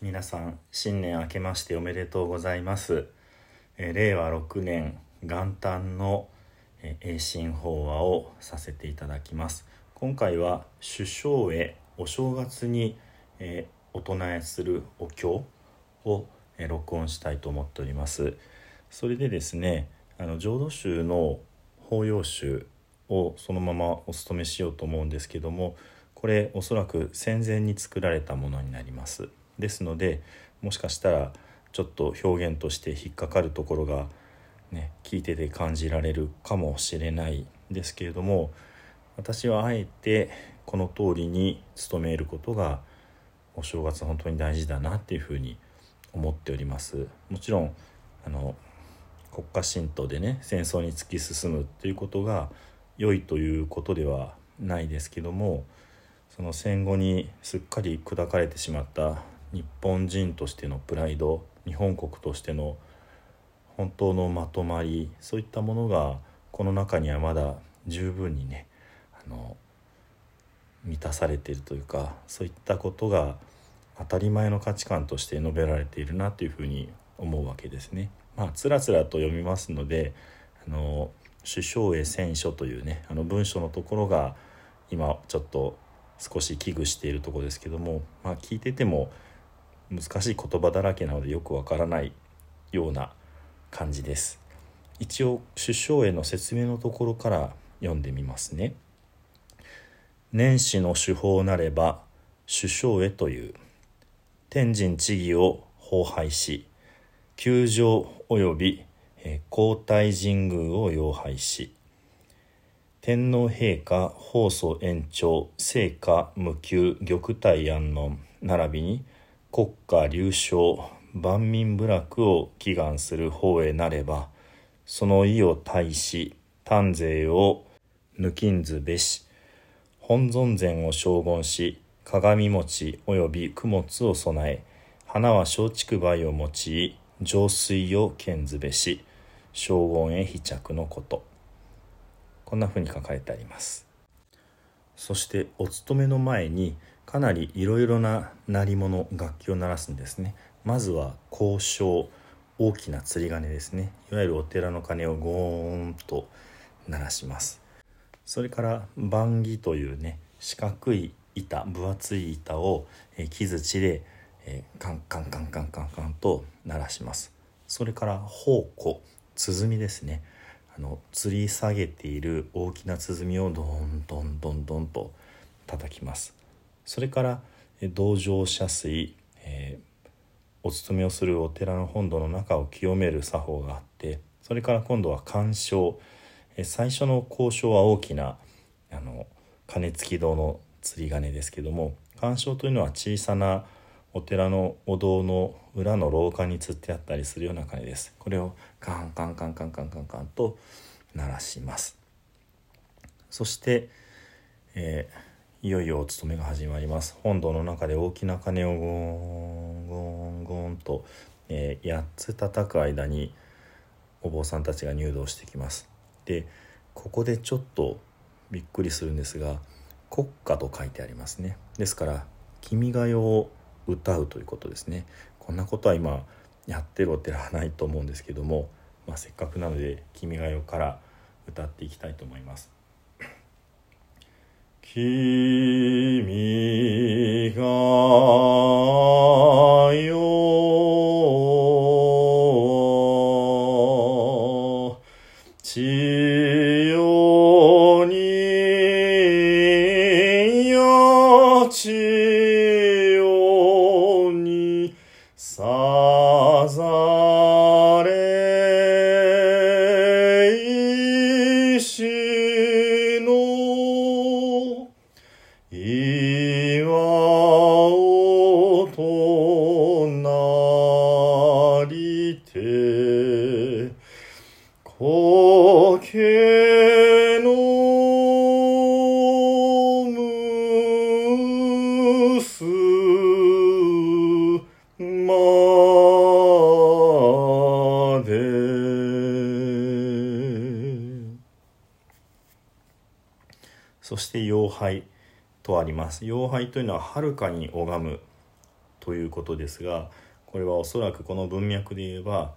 皆さん新年明けましておめでとうございます、えー令和6年元旦のえー栄新法話をさせていただきます。今回は首相へお正月に、えーお唱えするお経を、えー録音したいと思っております。それでですねあの浄土宗の法要宗をそのままお務めしようと思うんですけどもこれおそらく戦前に作られたものになります。ですのでもしかしたらちょっと表現として引っかかるところがね聞いてて感じられるかもしれないですけれども私はあえてこの通りに努めることがお正月本当に大事だなっていうふうに思っております。もちろんあの国家神道でね戦争に突き進むっていうことが良いということではないですけどもその戦後にすっかり砕かれてしまった日本人としてのプライド日本国としての本当のまとまりそういったものがこの中にはまだ十分にねあの満たされているというかそういったことが当たり前の価値観として述べられているなというふうに思うわけですね。まあつらつらと読みますのであの首相へ選書というねあの文章のところが今ちょっと少し危惧しているところですけども、まあ、聞いてても難しい言葉だらけなのでよくわからないような感じです。一応首相への説明のところから読んでみますね。年始の手法なれば首相へという天神地義を荒廃し宮城及び皇太神宮を擁廃し天皇陛下放送延長聖火無給玉体安穏並びに国家隆昇万民部落を祈願する方へなればその意を対し丹税を抜きんずべし本尊前を将言し鏡餅及び供物を備え花は松竹梅を用い浄水を献ずべし将言へ飛着のこと。こんな風に書かれてあります。そしてお勤めの前にかなりいろいろな鳴り物楽器を鳴らすんですね。まずは交渉大きな釣り鐘ですね。いわゆるお寺の鐘をゴーンと鳴らします。それから番木というね四角い板分厚い板を、えー木槌で、えーカンカンカンカンカンカンと鳴らします。それから宝庫鼓ですね。あの吊り下げている大きな鼓をどんどんどんどんと叩きます。それからえー道場遮水、えーお勤めをするお寺の本堂の中を清める作法があってそれから今度は鑑賞。え最初の交渉は大きなあの鐘付き堂の釣り鐘ですけども鑑賞というのは小さなお寺のお堂の裏の廊下に吊ってあったりするような鐘です。これをカンカンカンカンカンカンカンと鳴らします。そして、えーいよいよお勤めが始まります。本堂の中で大きな鐘をゴーンゴーンゴーンと、えー8つ叩く間にお坊さんたちが入道してきます。でここでちょっとびっくりするんですが国歌と書いてありますね。ですから「君が代」を歌うということですね。こんなことは今やってるお寺はないと思うんですけども、まあ、せっかくなので「君が代」から歌っていきたいと思います。君がよて苔のむすまで。そして妖拝とあります。妖拝というのははるかに拝むということですがこれはおそらくこの文脈で言えば、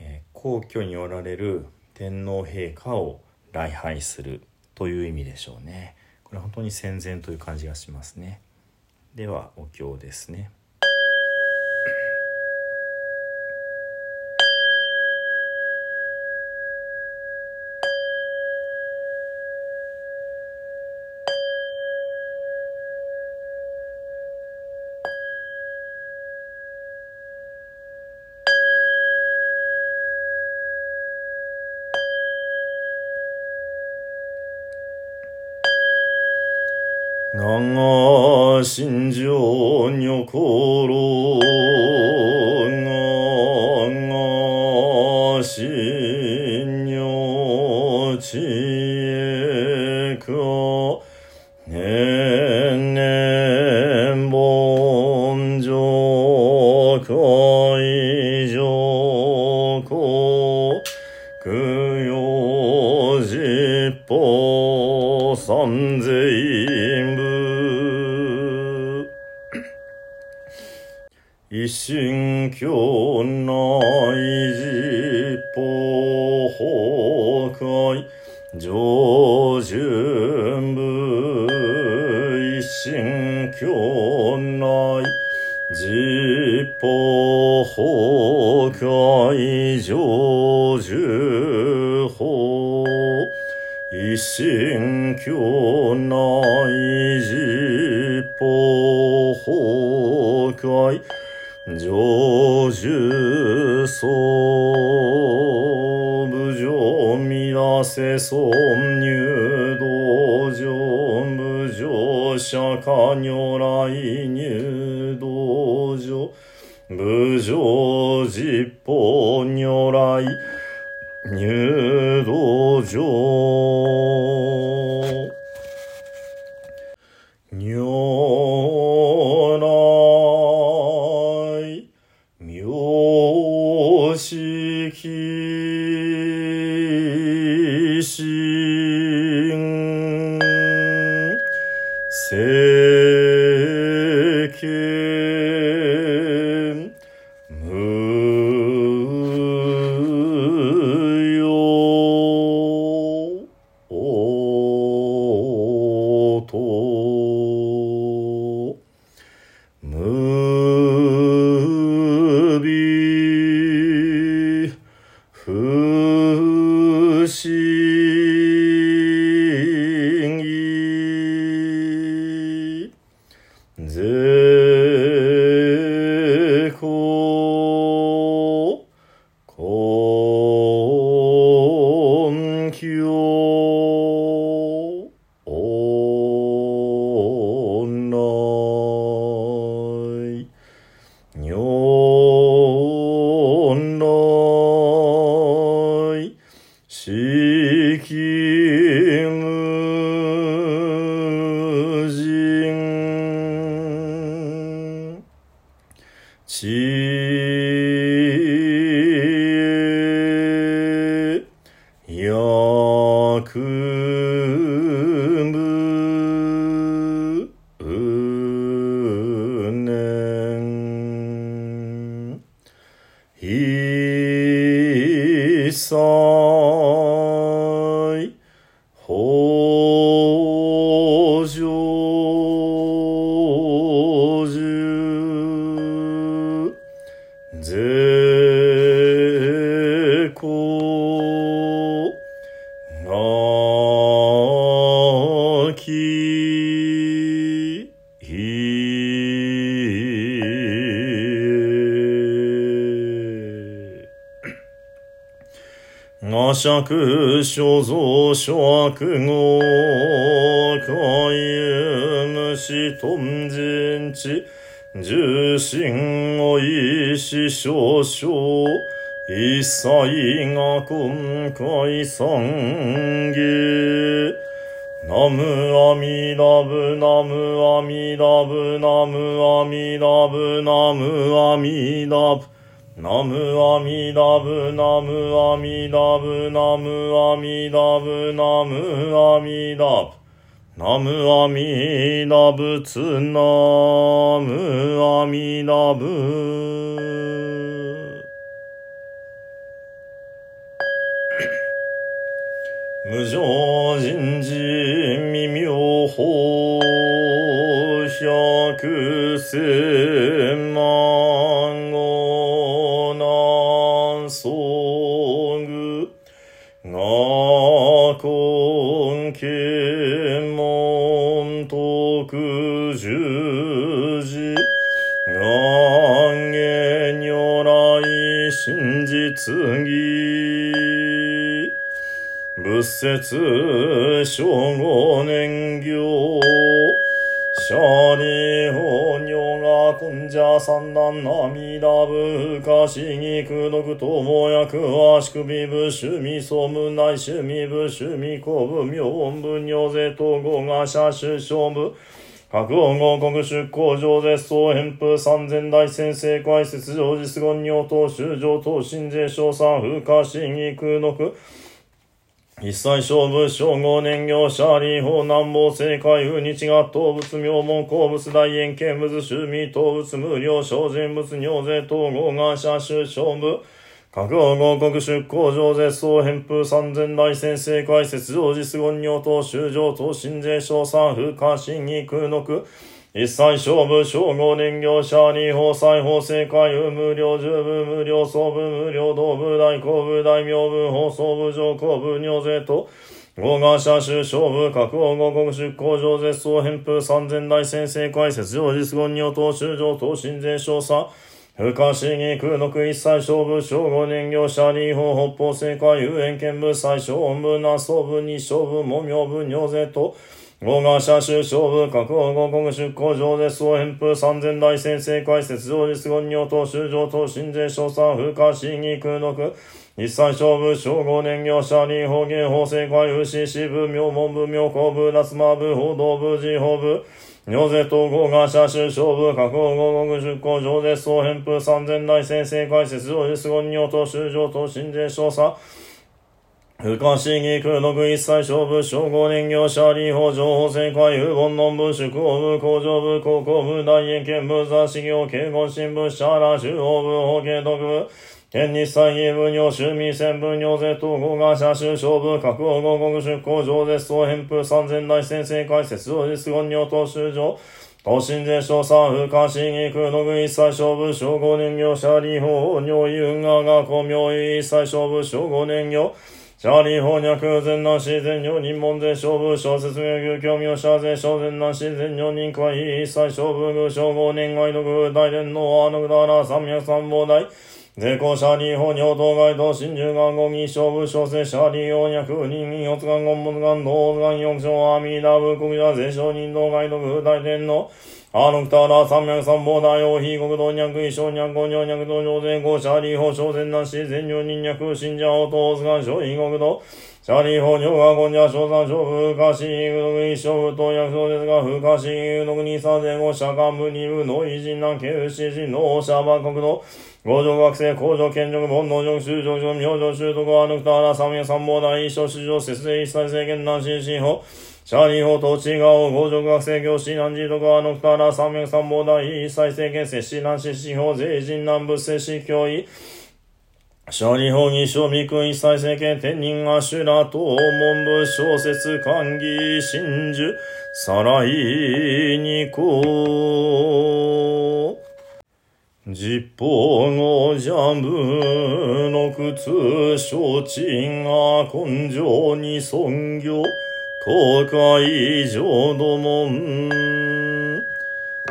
えー、皇居におられる天皇陛下を礼拝するという意味でしょうね。これ本当に戦前という感じがしますね。ではお経ですね。長が心情女ころが心女知恵か年々盆上会上公供養実法三世一心教内実法崩壊上順部一心教内実法崩壊上順法。一心教内実法崩壊上樹層部上見らせ尊入道場部上釈迦如来入道場部上実法如来入道場 Speak ye なき我釈所蔵諸悪語海有無頓人知重心を意志少々一切が今回三下ナムアミダブナムアミダブナムアミダブナムアミダブナムアミダブナムアミダブナムアミダブナムアミダブナムアミダ仏ナムアミダ仏無常人事未妙法百千万語南宋具が根検門徳十字願言如来真実義。仏説正五年行シャリホニョガコンジャサンダンナミダブカシギクドクトモヤクワシクビブシュミソムナイシュミブシュミコブミョンブニョゼトゴガシャシュショブ白音合国出向上絶相返風三千大先生会説上実言尿等修上等新税賞賛風化審議空毒一切勝負、称号年行者、理法、南方、正解、風日が、動物、名門、鉱物、大円、見物、趣味、動物、無料、小人物、尿税、統合、が、社、州、勝負、各王合国出向上絶相返風三千大先生会説上実言尿等修上等新税賞賛風化審議空毒一切勝負、称号年行者、二法、裁法、正解、無料、十部、無料、総部、無料、道部、大公部、大名部、放送部、上公部、尿税と、合賀者州勝負、各王合国出向上絶相返風三千大先生会説上実言尿等修上等新税賞賛不可思議空毒一切勝負、称号年行者、二法、北方正解、遊園見部、最小音部、南総部、二小部、門名部、尿税と、合賀者州勝負、各王合国出向上絶相返風三千大先生会説上実言尿等修上等新税賞賛不可思議空毒一切勝負、称号年行者、二法芸法正解、牛支部、名門部、妙高部、夏間部、報道部、自法部、尿税統合が社州勝負、各王合国出向上絶相返風三千大先生会説上実言尿等修上等新税賞賛不可思議空毒一切勝負、称号年行者、理法情報正解、有本論部、宿法部、工場部、高校部、大英検部、雑誌業、警護新聞、シャラ、中央部、法系特部、県日祭儀部、尿州民戦部、尿税統合が社州勝負、各王合国出向上絶相返風三千大先生会説上実言尿等修上、東進税賞賛風化審議空毒一切勝負、称号年行者、理法、尿意運河が公明一切勝負、称号年行、シャーリー翻訳、全南市全女人門税勝負、小説名牛教名者税小全南市全女人会一切勝負、偶称号年外の具大連のあのぐだら三脈三宝大、税公シャーリー法尿当該当真珠願語義勝負小生シャーリー法脈人四つ願言物願道願四章阿弥陀仏国者税商人道該の具大天のアーノクターラ三脈三宝大王非国道脈一生脈五尿脈道上税公シャーリー法小全南市全女人脈信者応答図願小非国道シャーリー法尿が今夜小三小風化し、具の一生不当薬草ですが、風化し、具の二三前後、釈迦無二部の偉人南慶不死人のシャーバン国の合上学生、工場、建築、本能上、修上上、明星、習得、アヌクターラ、三名三宝大、一生、市場、節税、一切制限、南進、新法、シャーリー法、統治側、合上学生、教師、南寺とか、アヌクターラ、三名三宝大、一切制限、摂氏、南進、新法、税人、南部、摂氏、教位、シャリー法に賞味君一切政権天人アシュラと文部小説歓喜真珠。さらいにこ実法のジャムの靴承知が根性に尊業。公開上どもん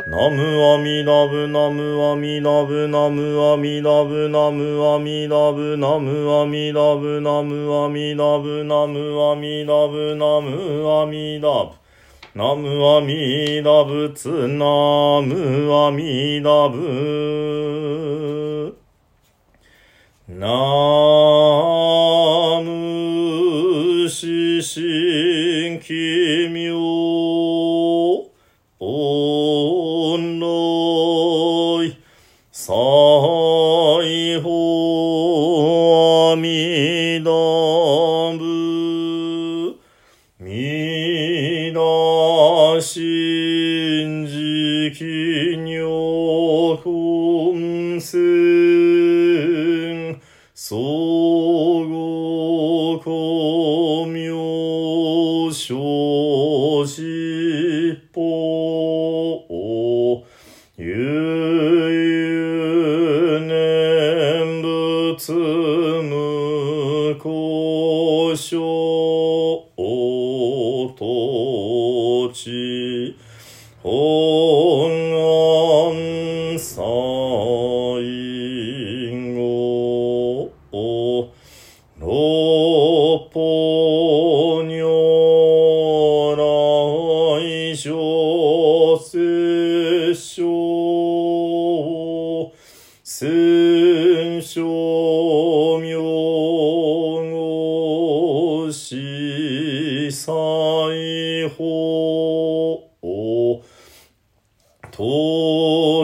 ナムアミダブナムアミダブナムアミダブナムアミダブナムアミダブナムアミダブナムアミダブナムアミダブナムアミダブツナムアミダブナムし神奇妙。ゆゆ念仏無故障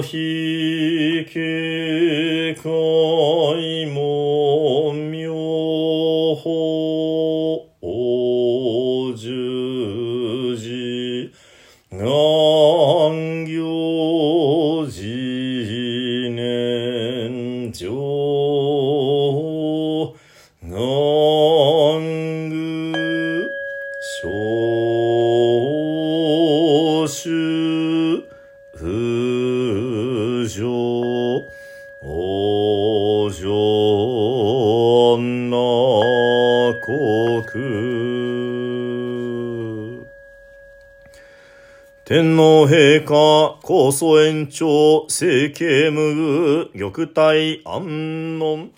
ひけかい天皇陛下、高祖延長、政経無具、玉体安穏。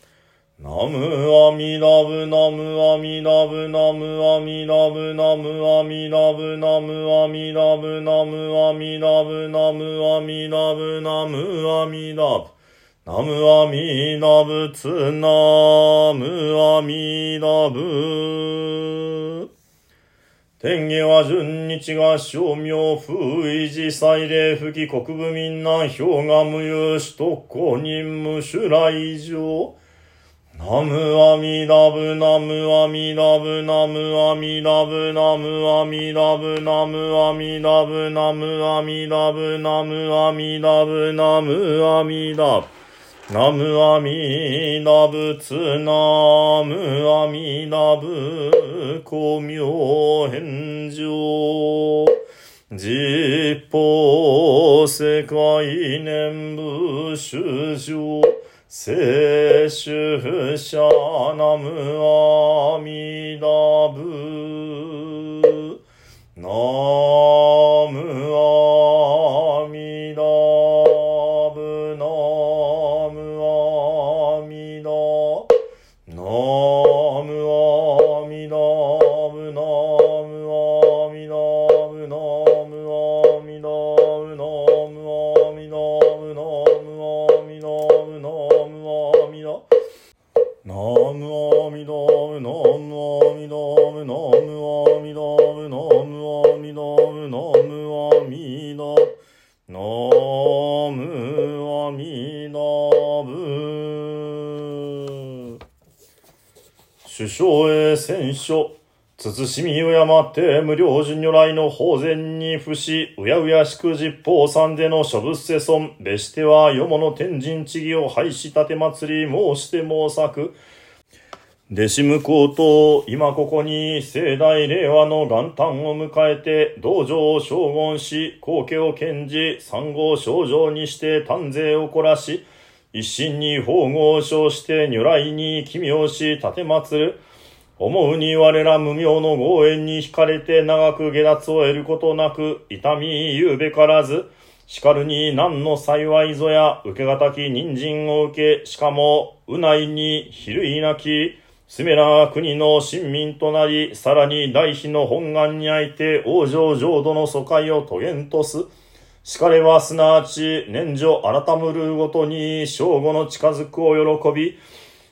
ナムアミダブナムアミダブナムアミダブナムアミダブナムアミダブナムアミダブナムアミダブナムアミダブナムアミダブツナムアミダブ天下は順日が正明風維持祭礼不義国部民南氷河無有首都公認無主来上ナムアミダブナムアミダブナムアミダブナムアミダブナムアミダブナムアミダブナムアミダブナムアミダブ。ナムアミダブツナムアミダブ公明返上実法世界念仏主上聖主者ナムアミダブ。ナムアへ選書慎み敬って無料順如来の法前に伏し、うやうやしく実法三での諸仏世尊、べしては世物天神地義を廃し立て祭り申して申作。弟子向こうと、今ここに盛大令和の元旦を迎えて、道場を将言し、皇家を献じ、三号症状にして丹税を凝らし、一心に法号を称して如来に奇妙し立て祭る。思うに我ら無名の豪縁に惹かれて長く下脱を得ることなく、痛み言うべからず、叱るに何の幸いぞや、受けがたき人参を受け、しかも、うないに比類なき、すめら国の親民となり、さらに大妃の本願にあいて、王女浄土の疎開を遂げんとす。しかれはすなわち、年女改むるごとに、正午の近づくを喜び、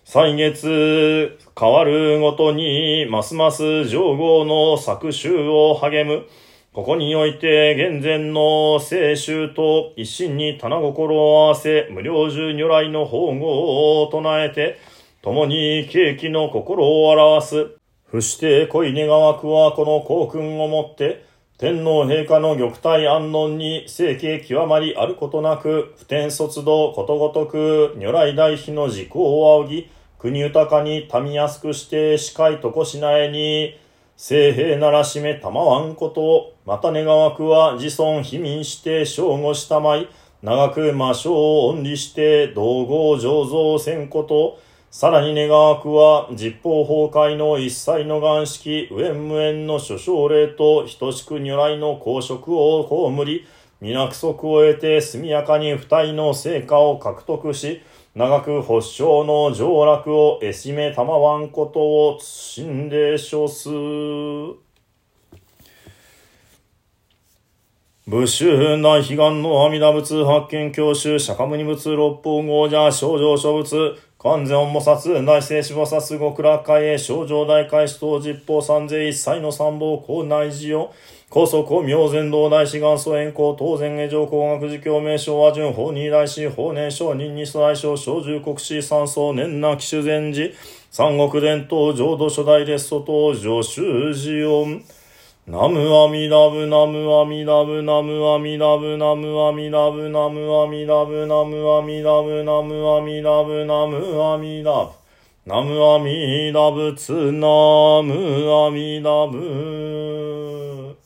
歳月変わるごとに、ますます上号の作集を励む。ここにおいて、現前の聖衆と一心に棚心を合わせ、無料中如来の宝号を唱えて、共に景気の心を表す。伏して恋願わくはこの幸訓をもって、天皇陛下の玉体安穏に清家極まりあることなく、普天卒道ことごとく、如来大妃の時効を仰ぎ、国豊かに民安くして、司会とこしなえに、聖平ならしめたまわんこと、また願わくは自尊卑民して正吾したまい、長く魔性を恩利して道後醸造せんこと、さらに願わくは実法崩壊の一切の願式、無縁無縁の諸奨霊と等しく如来の公職を葬り、皆不足を得て速やかに不体の成果を獲得し、長く保証の上楽をえしめたまわんことを謹礼書す。武州内悲願の阿弥陀仏発見教習釈迦牟尼仏六方豪者症状諸仏完全音菩薩内聖死菩薩極楽会へ症状大開始等実法三世一切の三宝校内寺を高速明前道大師元祖円光当然下上工学寺教名称和順法二大師法年少任二祖大将小十国士三層年な騎手前寺。三国伝統浄土初代列祖等上修寺音ナムアミダブナムアミダブナムアミダブナムアミダブナムアミダブナムアミダブナムアミダブナムアミダブ。ナムアミダブツナムアミダブ。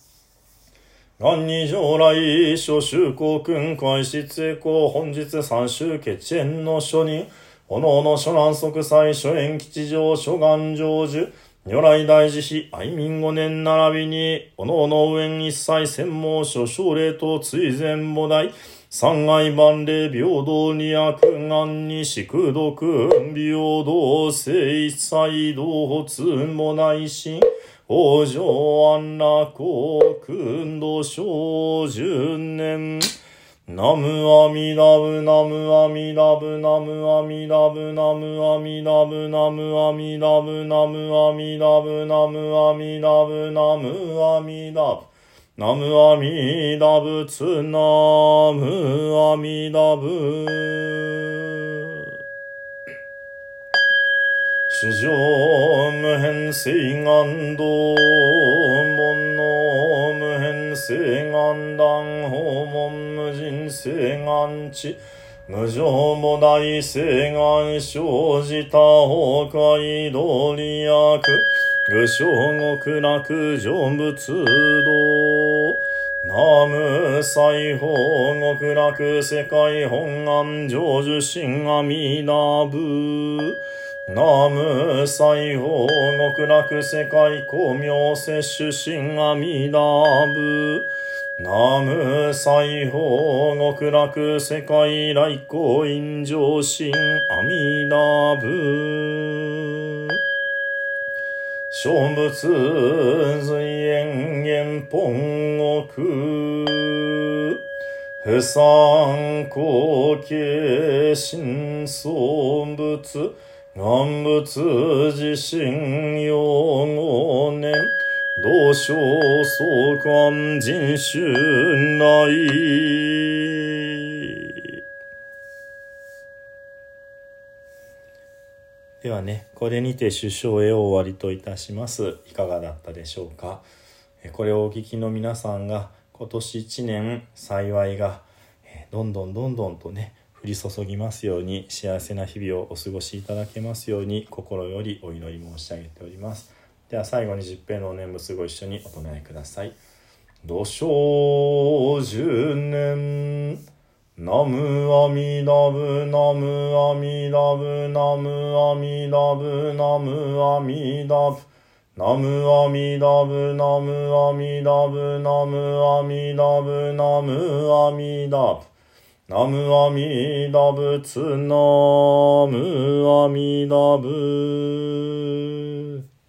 元に将来諸州公君開始成功本日三州決縁の書人おのおの諸南即祭諸縁吉祥諸願成就。如来大慈悲、愛民五年並びに、おのおの上一切専門書奨励と追善母大、三害万礼平等に悪願に宿毒、平等性一切同発もないし、往生安楽国君度小十年、ナムアミダブナムアミダブナムアミダブナムアミダブナムアミダブナムアミダブナムアミダブナムアミダブナムアミダブツナムアミダブ主上無変性願道門無変性願断訪問無人性願地。無常も大性願生じた崩壊道理役愚正極楽成仏道ナム西方極楽世界本願成就心阿弥陀仏。ナム西方極楽世界光明摂取心阿弥陀仏。ナム西方極楽世界来光陰上心阿弥陀仏。小仏随縁縁本国。不参考形心相仏。願仏自身用語年、同省相関人種内。ではね、これにて首相へ終わりといたします。いかがだったでしょうか？これをお聞きの皆さんが今年1年幸いがどんどんどんどんとね降り注ぎますように幸せな日々をお過ごしいただけますように心よりお祈り申し上げております。では最後に十平のお念仏ご一緒にお唱えください。土生十年ナムアミダブナムアミダブナムアミダブナムアミダブナムアミダブナムアミダブナムアミダブナムアミダブ。ナムアミダ仏ナムアミダ仏。